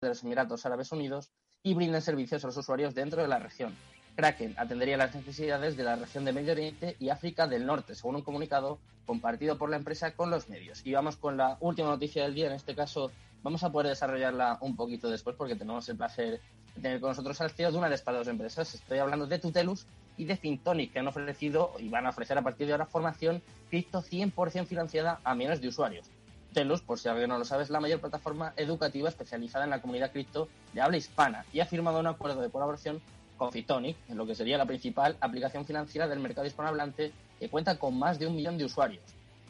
de los Emiratos Árabes Unidos y brinden servicios a los usuarios dentro de la región. Kraken atendería las necesidades de la región de Medio Oriente y África del Norte, según un comunicado compartido por la empresa con los medios. Y vamos con la última noticia del día, en este caso vamos a poder desarrollarla un poquito después porque tenemos el placer de tener con nosotros al CEO de una de estas dos empresas. Estoy hablando de Tutelus y de Fintonic, que han ofrecido y van a ofrecer a partir de ahora formación cripto 100% financiada a millones de usuarios. Tutelus, por si alguien no lo sabe, es la mayor plataforma educativa especializada en la comunidad cripto de habla hispana y ha firmado un acuerdo de colaboración con Fintonic, en lo que sería la principal aplicación financiera del mercado hispanohablante, que cuenta con más de un millón de usuarios.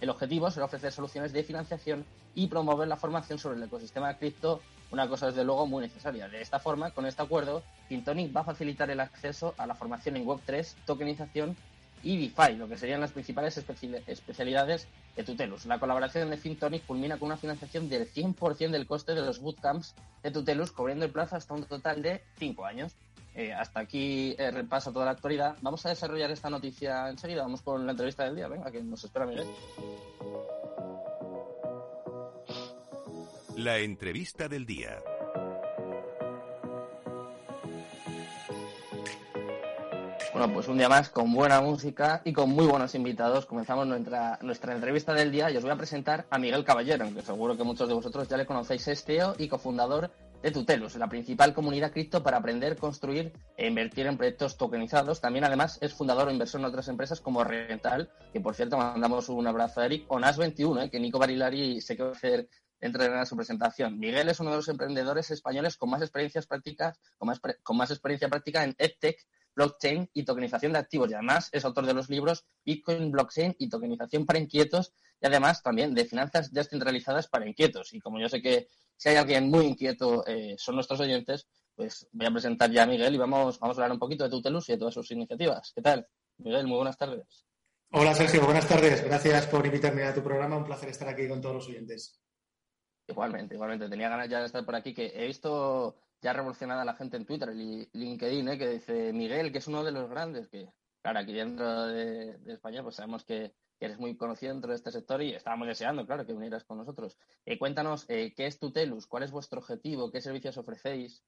El objetivo será ofrecer soluciones de financiación y promover la formación sobre el ecosistema cripto, una cosa desde luego muy necesaria. De esta forma, con este acuerdo, Fintonic va a facilitar el acceso a la formación en Web3, tokenización y DeFi, lo que serían las principales especialidades de Tutelus. La colaboración de Fintonic culmina con una financiación del 100% del coste de los bootcamps de Tutelus, cubriendo el plazo hasta un total de 5 años. Eh, hasta aquí eh, repaso toda la actualidad. Vamos a desarrollar esta noticia enseguida. Vamos con la entrevista del día. Venga, que nos espera Miguel. La entrevista del día. Bueno, pues un día más con buena música y con muy buenos invitados. Comenzamos nuestra, nuestra entrevista del día y os voy a presentar a Miguel Caballero, aunque seguro que muchos de vosotros ya le conocéis, es CEO y cofundador de Tutelus, la principal comunidad cripto para aprender, construir e invertir en proyectos tokenizados. También, además, es fundador o inversor en otras empresas como Rental, que por cierto mandamos un abrazo a Eric, o NAS21, eh, que Nico Barilari se quedó hacer entre su presentación. Miguel es uno de los emprendedores españoles con más experiencias prácticas, con más, con más experiencia práctica en EdTech blockchain y tokenización de activos. Y además es autor de los libros Bitcoin, blockchain y tokenización para inquietos y además también de finanzas descentralizadas para inquietos. Y como yo sé que si hay alguien muy inquieto eh, son nuestros oyentes, pues voy a presentar ya a Miguel y vamos, vamos a hablar un poquito de Tutelus y de todas sus iniciativas. ¿Qué tal? Miguel, muy buenas tardes. Hola Sergio, buenas tardes. Gracias por invitarme a tu programa. Un placer estar aquí con todos los oyentes. Igualmente, igualmente. Tenía ganas ya de estar por aquí, que he visto ya revolucionada la gente en Twitter y LinkedIn, ¿eh? que dice Miguel, que es uno de los grandes, que claro, aquí dentro de, España pues sabemos que, eres muy conocido dentro de este sector y estábamos deseando, claro, que vinieras con nosotros. Eh, cuéntanos, eh, ¿qué es Tutelus? ¿Cuál es vuestro objetivo? ¿Qué servicios ofrecéis?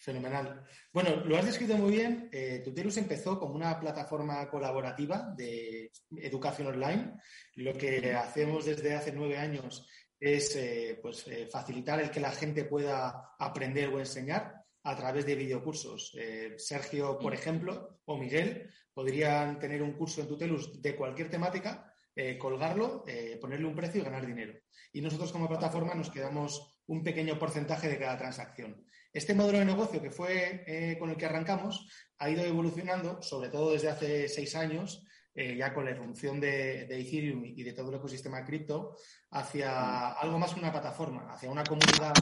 Fenomenal. Bueno, lo has descrito muy bien. Tutelus empezó como una plataforma colaborativa de educación online. Lo que hacemos desde hace nueve años es eh, pues, eh, facilitar el que la gente pueda aprender o enseñar a través de videocursos. Eh, Sergio, por ejemplo, o Miguel podrían tener un curso en Tutelus de cualquier temática, colgarlo, ponerle un precio y ganar dinero. Y nosotros como plataforma nos quedamos un pequeño porcentaje de cada transacción. Este modelo de negocio que fue con el que arrancamos ha ido evolucionando, sobre todo desde hace seis años, eh, ya con la irrupción de, Ethereum y de todo el ecosistema cripto, hacia mm. algo más que una plataforma, hacia una comunidad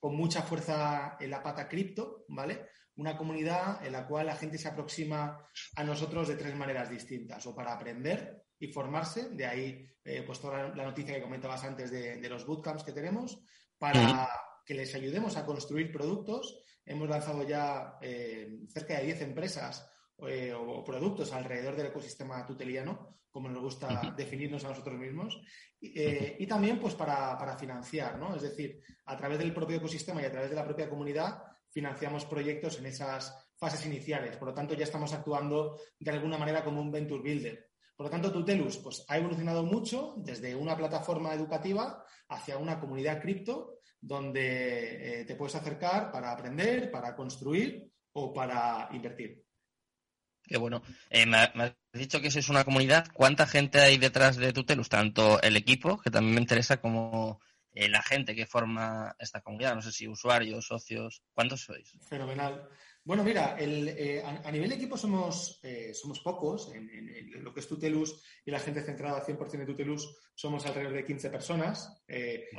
con mucha fuerza en la pata cripto, ¿vale? Una comunidad en la cual la gente se aproxima a nosotros de tres maneras distintas, o para aprender y formarse, de ahí eh, pues toda la noticia que comentabas antes de, los bootcamps que tenemos, para que les ayudemos a construir productos. Hemos lanzado ya eh, cerca de 10 empresas eh, o productos alrededor del ecosistema tuteliano, como nos gusta definirnos a nosotros mismos, eh, y también pues para, financiar, ¿no? Es decir, a través del propio ecosistema y a través de la propia comunidad financiamos proyectos en esas fases iniciales. Por lo tanto, ya estamos actuando de alguna manera como un venture builder. Por lo tanto, Tutelus pues, ha evolucionado mucho desde una plataforma educativa hacia una comunidad cripto donde eh, te puedes acercar para aprender, para construir o para invertir. Qué bueno. Eh, me, has dicho que es una comunidad. ¿Cuánta gente hay detrás de Tutelus? Tanto el equipo, que también me interesa, como eh, la gente que forma esta comunidad. No sé si usuarios, socios. ¿Cuántos sois? Fenomenal. Bueno, mira, eh, a, nivel de equipo somos, somos pocos. En, lo que es Tutelus y la gente centrada 100% en Tutelus somos alrededor de 15 personas,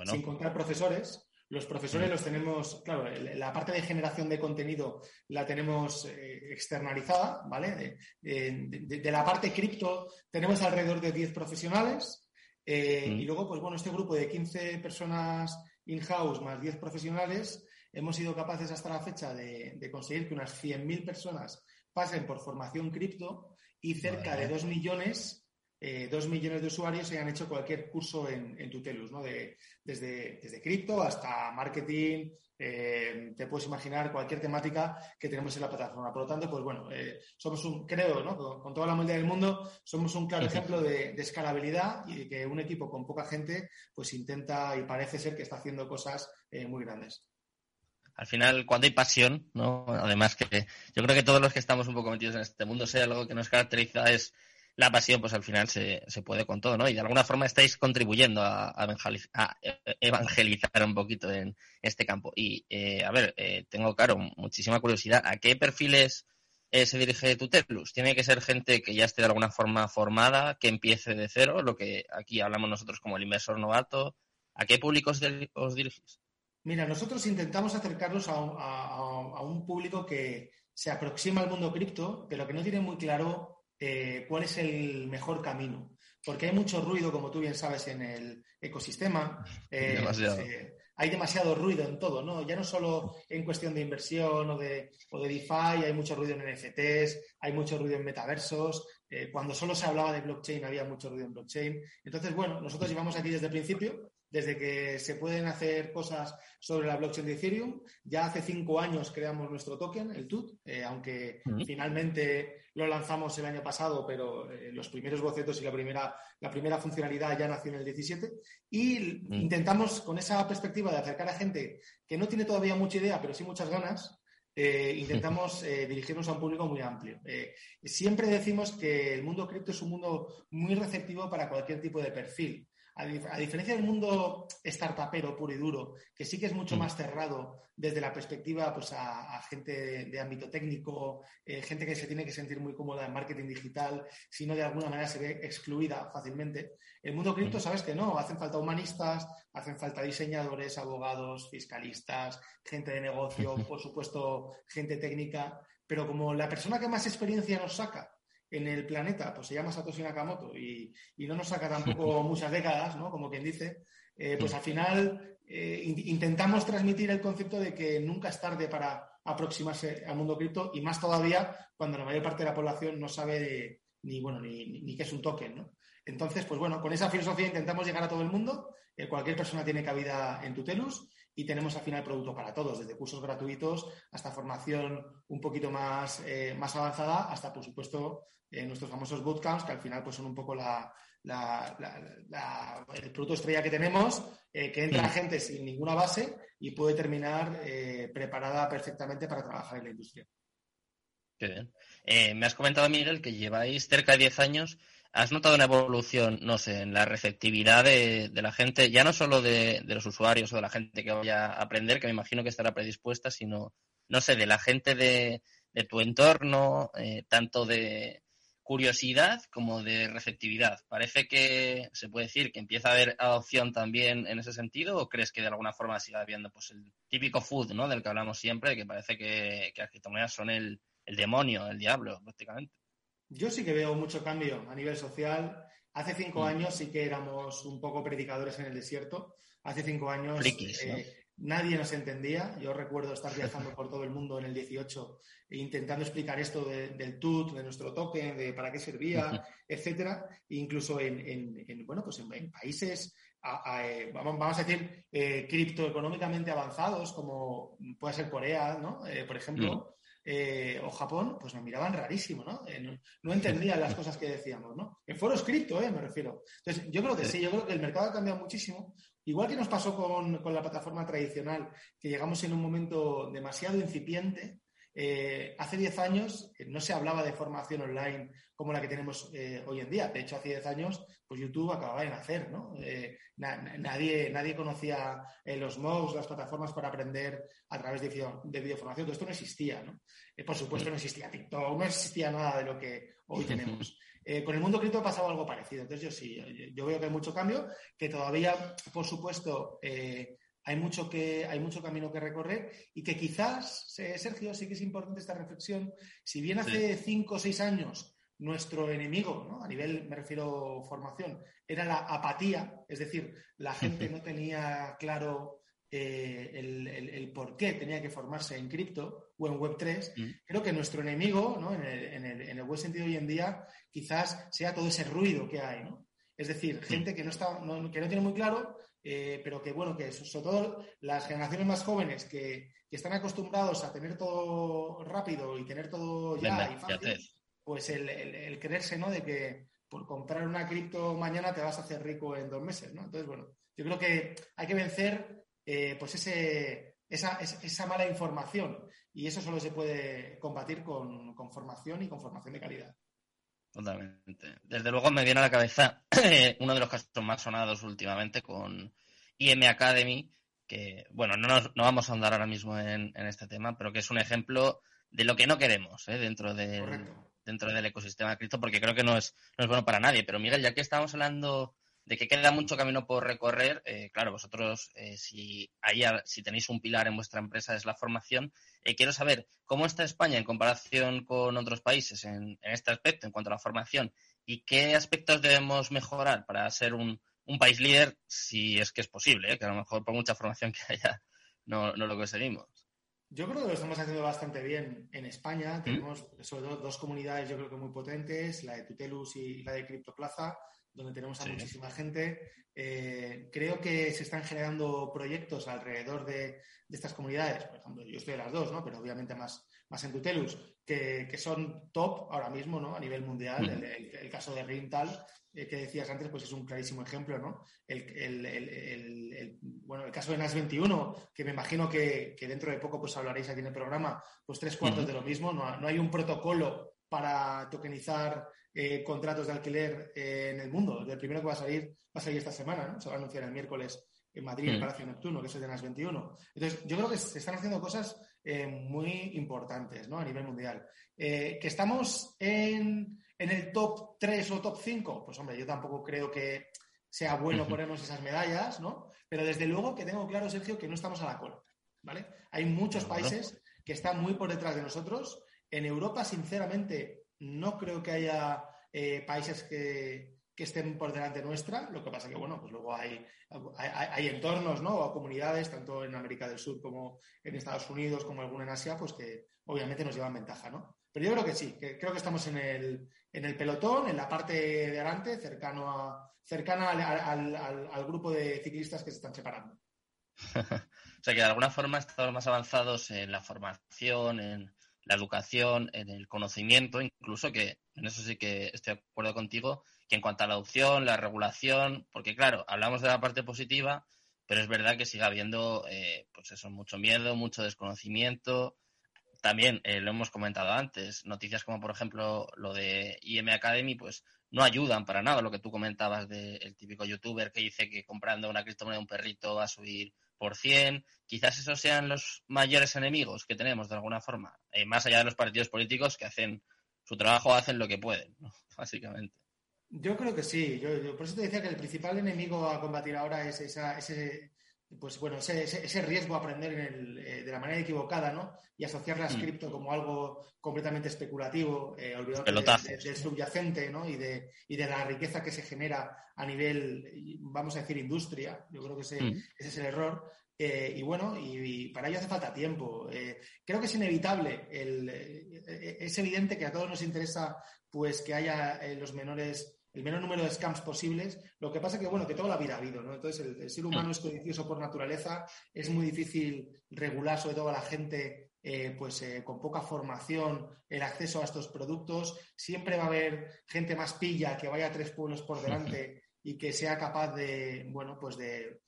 sin contar profesores. Los profesores los tenemos, claro, la parte de generación de contenido la tenemos eh, externalizada, ¿vale? De, la parte cripto tenemos alrededor de 10 profesionales eh, mm. y luego, pues bueno, este grupo de 15 personas in-house más 10 profesionales, hemos sido capaces hasta la fecha de, conseguir que unas 100.000 personas pasen por formación cripto y cerca de 2 millones eh, dos millones de usuarios hayan hecho cualquier curso en, en Tutelus, ¿no? De, desde, desde cripto hasta marketing, eh, te puedes imaginar cualquier temática que tenemos en la plataforma. Por lo tanto, pues bueno, eh, somos un, creo, ¿no? Con, toda la humildad del mundo, somos un claro ejemplo de, escalabilidad y de que un equipo con poca gente, pues intenta y parece ser que está haciendo cosas muy grandes al final, cuando hay pasión, ¿no? Además que yo creo que todos los que estamos un poco metidos en este mundo, sea algo que nos caracteriza es la pasión, pues al final se, se puede con todo, ¿no? Y de alguna forma estáis contribuyendo a, evangelizar un poquito en este campo. Y, eh, a ver, eh, tengo, claro, muchísima curiosidad. ¿A qué perfiles eh, se dirige Tutelus? ¿Tiene que ser gente que ya esté de alguna forma formada, que empiece de cero, lo que aquí hablamos nosotros como el inversor novato? ¿A qué públicos os dirigís? Mira, nosotros intentamos acercarnos a, un público que se aproxima al mundo cripto, pero que no tiene muy claro eh, cuál es el mejor camino. Porque hay mucho ruido, como tú bien sabes, en el ecosistema. Eh, hay demasiado ruido en todo, ¿no? Ya no solo en cuestión de inversión o de, o de DeFi, hay mucho ruido en NFTs, hay mucho ruido en metaversos. Eh, cuando solo se hablaba de blockchain, había mucho ruido en blockchain. Entonces, bueno, nosotros llevamos aquí desde el principio desde que se pueden hacer cosas sobre la blockchain de Ethereum. Ya hace cinco años creamos nuestro token, el TUT, eh, aunque finalmente lo lanzamos el año pasado, pero eh, los primeros bocetos y la primera, la primera funcionalidad ya nació en el 17. Y intentamos, con esa perspectiva de acercar a gente que no tiene todavía mucha idea, pero sí muchas ganas, eh, intentamos dirigirnos a un público muy amplio. siempre decimos que el mundo cripto es un mundo muy receptivo para cualquier tipo de perfil a, diferencia del mundo startupero puro y duro, que sí que es mucho mm. más cerrado desde la perspectiva pues, a, gente de, ámbito técnico, eh, gente que se tiene que sentir muy cómoda en marketing digital, si no de alguna manera se ve excluida fácilmente. El mundo cripto, mm. sabes que no, hacen falta humanistas, hacen falta diseñadores, abogados, fiscalistas, gente de negocio, por supuesto, gente técnica, pero como la persona que más experiencia nos saca en el planeta, pues se llama Satoshi Nakamoto y, no nos saca tampoco muchas décadas, ¿no? Como quien dice, eh, pues al final eh, intentamos transmitir el concepto de que nunca es tarde para aproximarse al mundo cripto y más todavía cuando la mayor parte de la población no sabe ni, bueno, ni, ni, qué es un token, ¿no? Entonces, pues bueno, con esa filosofía intentamos llegar a todo el mundo. Eh, cualquier persona tiene cabida en Tutelus y tenemos al final producto para todos, desde cursos gratuitos hasta formación un poquito más, más avanzada, hasta, por supuesto, nuestros famosos bootcamps, que al final pues, son un poco la, el producto estrella que tenemos, eh, que entra gente sin ninguna base y puede terminar eh, preparada perfectamente para trabajar en la industria. Qué bien. Eh, me has comentado, Miguel, que lleváis cerca de 10 años. ¿Has notado una evolución, no sé, en la receptividad de, la gente, ya no solo de, los usuarios o de la gente que vaya a aprender, que me imagino que estará predispuesta, sino, no sé, de la gente de, tu entorno, tanto de, curiosidad como de receptividad. ¿Parece que se puede decir que empieza a haber adopción también en ese sentido o crees que de alguna forma siga habiendo pues el típico food ¿no? del que hablamos siempre, que parece que, que las criptomonedas son el, demonio, el diablo prácticamente? Yo sí que veo mucho cambio a nivel social. Hace cinco mm. años sí que éramos un poco predicadores en el desierto. Hace cinco años nadie nos entendía. Yo recuerdo estar viajando por todo el mundo en el 18 e intentando explicar esto del TUT, de nuestro token, de para qué servía, etcétera. E incluso en, bueno, pues en, países, eh, vamos a decir, eh, criptoeconómicamente avanzados, como puede ser Corea, ¿no? Eh, por ejemplo. O Japón, pues me miraban rarísimo, ¿no? no, entendían las cosas que decíamos, ¿no? En foros cripto, ¿eh? Me refiero. Entonces, yo creo que sí, yo creo que el mercado ha cambiado muchísimo Igual que nos pasó con, la plataforma tradicional, que llegamos en un momento demasiado incipiente, eh, hace 10 años eh, no se hablaba de formación online como la que tenemos eh, hoy en día. De hecho, hace 10 años, pues YouTube acababa de nacer, ¿no? nadie, nadie conocía los MOOCs, las plataformas para aprender a través de, de videoformación. Todo esto no existía, ¿no? por supuesto, no existía TikTok, no existía nada de lo que hoy tenemos. Eh, con el mundo cripto ha pasado algo parecido. Entonces yo sí, yo veo que hay mucho cambio, que todavía, por supuesto, eh, hay, mucho que, hay mucho camino que recorrer y que quizás, Sergio, sí que es importante esta reflexión. Si bien hace cinco o seis años nuestro enemigo, a nivel, me refiero formación, era la apatía, es decir, la gente no tenía claro eh, el, por qué tenía que formarse en cripto o en Web3, mm. creo que nuestro enemigo, ¿no? en, el, buen sentido hoy en día, quizás sea todo ese ruido que hay. ¿no? Es decir, mm. gente que no, está, que no tiene muy claro, eh, pero que, bueno, que sobre todo las generaciones más jóvenes que, están acostumbrados a tener todo rápido y tener todo ya y fácil, pues el, creerse, ¿no? De que por comprar una cripto mañana te vas a hacer rico en dos meses, ¿no? Entonces, bueno, yo creo que hay que vencer eh, pues ese, esa, mala información y eso solo se puede combatir con, formación y con formación de calidad. Totalmente. Desde luego me viene a la cabeza uno de los casos más sonados últimamente con IM Academy, que, bueno, no, no vamos a andar ahora mismo en, este tema, pero que es un ejemplo de lo que no queremos ¿eh? dentro, del, dentro del ecosistema de cripto, porque creo que no es, no es bueno para nadie. Pero Miguel, ya que estamos hablando de que queda mucho camino por recorrer. Eh, claro, vosotros, eh, si, ahí, si tenéis un pilar en vuestra empresa es la formación, eh, quiero saber cómo está España en comparación con otros países en, este aspecto, en cuanto a la formación, y qué aspectos debemos mejorar para ser un, país líder, si es que es posible, que a lo mejor por mucha formación que haya no, no lo conseguimos. Yo creo que lo estamos haciendo bastante bien en España. ¿Mm? Tenemos sobre todo dos comunidades, yo creo que muy potentes, la de Tutelus y la de CryptoPlaza donde tenemos a muchísima gente. Eh, creo que se están generando proyectos alrededor de, estas comunidades. Por ejemplo, yo estoy en las dos, ¿no? pero obviamente más, más en Tutelus, que, son top ahora mismo ¿no? a nivel mundial. El, caso de Rintal, eh, que decías antes, pues es un clarísimo ejemplo. ¿no? El, bueno, el caso de NAS 21, que me imagino que, dentro de poco pues hablaréis aquí en el programa, pues tres cuartos de lo mismo. No, no hay un protocolo para tokenizar eh, contratos de alquiler eh, en el mundo. El primero que va a salir va a salir esta semana, ¿no? Se va a anunciar el miércoles en Madrid, en el mm. Palacio Neptuno, que es el de las 21. Entonces, yo creo que se están haciendo cosas eh, muy importantes ¿no? a nivel mundial. que estamos en, el top 3 o top 5, pues hombre, yo tampoco creo que sea bueno ponernos esas medallas, ¿no? Pero desde luego que tengo claro, Sergio, que no estamos a la cola, ¿vale? Hay muchos países que están muy por detrás de nosotros. En Europa, sinceramente, no creo que haya eh, países que, estén por delante nuestra. Lo que pasa que, bueno, pues luego hay, hay, entornos, ¿no? O comunidades, tanto en América del Sur como en Estados Unidos, como alguna en Asia, pues que obviamente nos llevan ventaja, ¿no? Pero yo creo que sí, que creo que estamos en el, en el pelotón, en la parte de adelante, cercano a, cercana al, al, grupo de ciclistas que se están separando. o sea que de alguna forma estamos más avanzados en la formación, en, la educación, en el conocimiento, incluso que en eso sí que estoy de acuerdo contigo, que en cuanto a la adopción, la regulación, porque claro, hablamos de la parte positiva, pero es verdad que sigue habiendo, eh, pues eso, mucho miedo, mucho desconocimiento. También eh, lo hemos comentado antes, noticias como por ejemplo lo de IM Academy, pues no ayudan para nada. Lo que tú comentabas del típico youtuber que dice que comprando una criptomoneda un perrito va a subir por 100. Quizás esos sean los mayores enemigos que tenemos de alguna forma, eh, más allá de los partidos políticos que hacen su trabajo, hacen lo que pueden, básicamente. Yo creo que sí. Yo, por eso te decía que el principal enemigo a combatir ahora es esa, ese, pues bueno, ese, ese, riesgo a aprender eh, de la manera equivocada, ¿no? Y asociar la mm. cripto como algo completamente especulativo, eh, del subyacente, ¿no? Y de, y de la riqueza que se genera a nivel, vamos a decir, industria. Yo creo que ese, mm. ese es el error. Eh, y bueno, y, para ello hace falta tiempo. Eh, creo que es inevitable. El, es evidente que a todos nos interesa pues que haya los menores el menor número de scams posibles. Lo que pasa es que, bueno, que toda la vida ha habido, ¿no? Entonces, el, ser humano es codicioso por naturaleza, es muy difícil regular, sobre todo a la gente eh, pues eh, con poca formación, el acceso a estos productos. Siempre va a haber gente más pilla que vaya a tres pueblos por delante y que sea capaz de, bueno, pues de,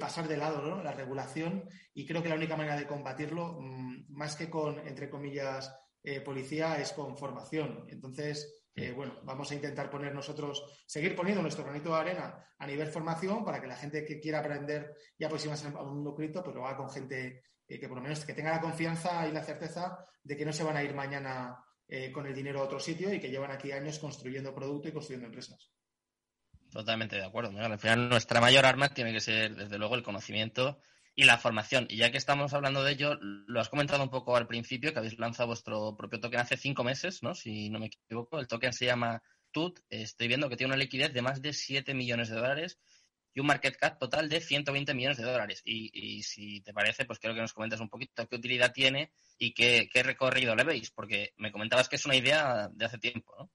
pasar de lado ¿no? la regulación. Y creo que la única manera de combatirlo, mm, más que con, entre comillas, eh, policía, es con formación. Entonces, bueno, vamos a intentar poner nosotros, seguir poniendo nuestro granito de arena a nivel formación para que la gente que quiera aprender y aproximarse a un mundo cripto, pues lo haga con gente eh, que por lo menos que tenga la confianza y la certeza de que no se van a ir mañana eh, con el dinero a otro sitio y que llevan aquí años construyendo producto y construyendo empresas. Totalmente de acuerdo. Al final nuestra mayor arma tiene que ser, desde luego, el conocimiento y la formación. Y ya que estamos hablando de ello, lo has comentado un poco al principio, que habéis lanzado vuestro propio token hace cinco meses, ¿no? Si no me equivoco. El token se llama TUT. Estoy viendo que tiene una liquidez de más de 7 millones de dólares. y un market cap total de 120 millones de dólares. Y, si te parece, pues quiero que nos comentes un poquito qué utilidad tiene y qué, qué recorrido le veis, porque me comentabas que es una idea de hace tiempo, ¿no?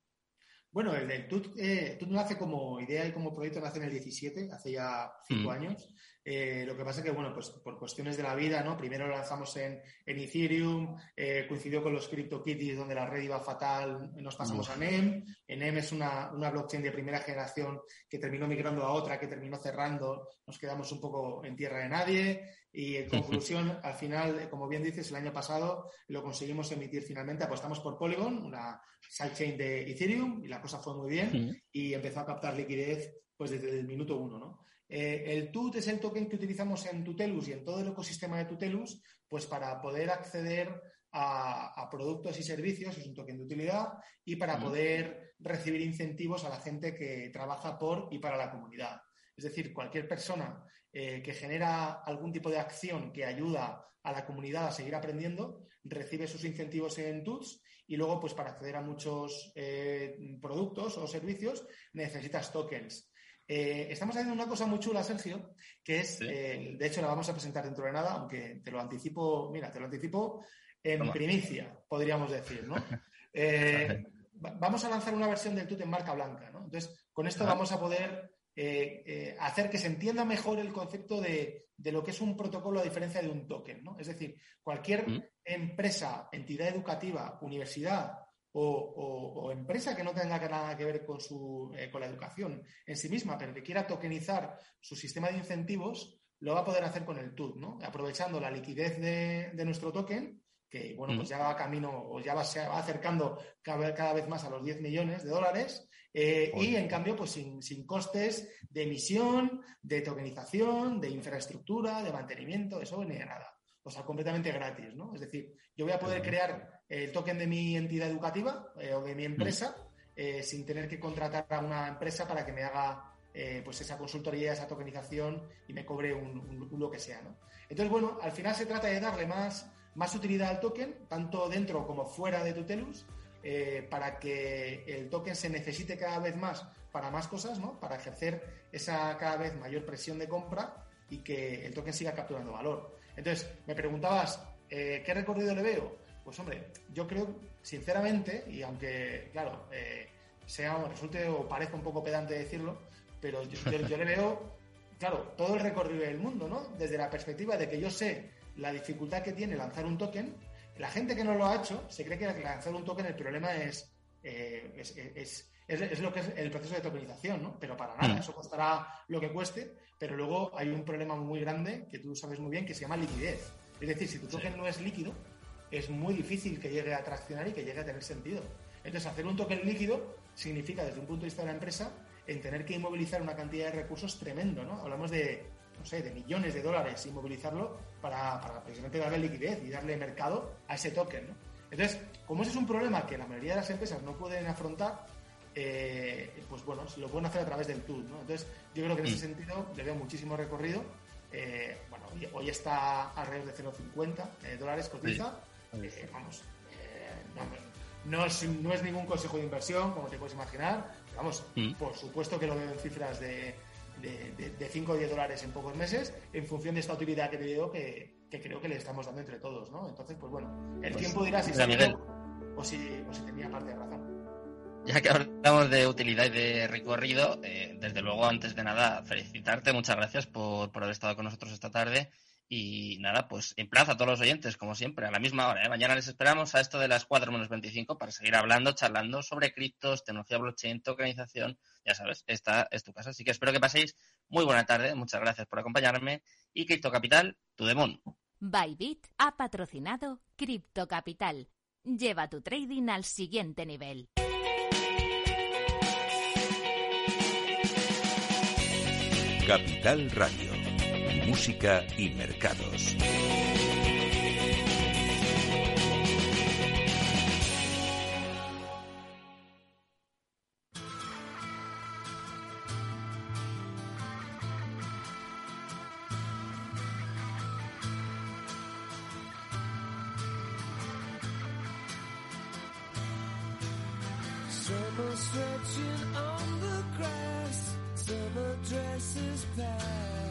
Bueno, el del TUT, eh, TUT nace como idea y como proyecto nace en el 17, hace ya cinco mm. años. Eh, lo que pasa es que, bueno, pues por cuestiones de la vida, ¿no? Primero lo lanzamos en, Ethereum, eh, coincidió con los CryptoKitties donde la red iba fatal, nos pasamos a NEM. NEM es una, blockchain de primera generación que terminó migrando a otra, que terminó cerrando, nos quedamos un poco en tierra de nadie. Y en conclusión, al final, como bien dices, el año pasado lo conseguimos emitir finalmente, apostamos por Polygon, una sidechain de Ethereum, y la cosa fue muy bien y empezó a captar liquidez pues desde el minuto uno, ¿no? Eh, el TUT es el token que utilizamos en Tutelus y en todo el ecosistema de Tutelus, pues para poder acceder a, productos y servicios, es un token de utilidad, y para poder recibir incentivos a la gente que trabaja por y para la comunidad. Es decir, cualquier persona eh, que genera algún tipo de acción que ayuda a la comunidad a seguir aprendiendo, recibe sus incentivos en TUTS y luego, pues para acceder a muchos eh, productos o servicios, necesitas tokens. Eh, estamos haciendo una cosa muy chula, Sergio, que es, de hecho la vamos a presentar dentro de nada, aunque te lo anticipo, mira, te lo anticipo en primicia, podríamos decir, ¿no? Vamos a lanzar una versión del TUT en marca blanca, ¿no? Entonces, con esto vamos a poder hacer que se entienda mejor el concepto de, lo que es un protocolo a diferencia de un token, ¿no? Es decir, cualquier empresa, entidad educativa, universidad o, empresa que no tenga nada que ver con, su, eh, con la educación en sí misma, pero que quiera tokenizar su sistema de incentivos, lo va a poder hacer con el TUT, ¿no? Aprovechando la liquidez de, nuestro token, que bueno, pues ya va camino o ya va, se va acercando cada, vez más a los 10 millones de dólares, eh, y en cambio, pues sin, sin, costes de emisión, de tokenización, de infraestructura, de mantenimiento, eso ni de nada. O sea, completamente gratis, ¿no? Es decir, yo voy a poder crear el token de mi entidad educativa eh, o de mi empresa eh, sin tener que contratar a una empresa para que me haga eh, pues esa consultoría, esa tokenización y me cobre un, lo que sea. ¿no? Entonces, bueno, al final se trata de darle más, más utilidad al token, tanto dentro como fuera de Tutelus, para que el token se necesite cada vez más para más cosas, ¿no? para ejercer esa cada vez mayor presión de compra y que el token siga capturando valor. Entonces, me preguntabas, ¿qué recorrido le veo? Pues hombre, yo creo, sinceramente, y aunque, claro, eh, sea, resulte o parezca un poco pedante decirlo, pero yo, le veo, claro, todo el recorrido del mundo, ¿no? Desde la perspectiva de que yo sé la dificultad que tiene lanzar un token, la gente que no lo ha hecho se cree que lanzar un token el problema es, eh, es, es, lo que es el proceso de tokenización, ¿no? Pero para nada, mm. eso costará lo que cueste, pero luego hay un problema muy grande que tú sabes muy bien que se llama liquidez. Es decir, si tu token no es líquido, es muy difícil que llegue a traccionar y que llegue a tener sentido. Entonces, hacer un token líquido significa, desde un punto de vista de la empresa, en tener que inmovilizar una cantidad de recursos tremendo, ¿no? Hablamos de, no sé, de millones de dólares inmovilizarlo para, precisamente darle liquidez y darle mercado a ese token, ¿no? Entonces, como ese es un problema que la mayoría de las empresas no pueden afrontar, eh, pues bueno, lo pueden hacer a través del tool, ¿no? Entonces, yo creo que en ese mm. sentido le veo muchísimo recorrido. Eh, bueno, hoy, está alrededor de 0,50 eh, dólares cotiza. Eh, vamos, eh, no, es, no, es, ningún consejo de inversión, como te puedes imaginar. Vamos, mm. por supuesto que lo veo en cifras de, de, 5 o 10 dólares en pocos meses, en función de esta utilidad que te que, que creo que le estamos dando entre todos, ¿no? Entonces, pues bueno, el pues, tiempo dirá si, o si, o si tenía parte de razón. Ya que hablamos de utilidad y de recorrido, eh, desde luego, antes de nada, felicitarte, muchas gracias por, por haber estado con nosotros esta tarde y nada, pues en plaza a todos los oyentes, como siempre, a la misma hora. ¿eh? Mañana les esperamos a esto de las 4 menos 25 para seguir hablando, charlando sobre criptos, tecnología blockchain, tokenización. Ya sabes, esta es tu casa. Así que espero que paséis muy buena tarde. Muchas gracias por acompañarme. Y Cripto Capital, tu demon. Bybit ha patrocinado Cripto Capital. Lleva tu trading al siguiente nivel. Capital Radio música y mercados. stretching on the grass, summer dresses pass.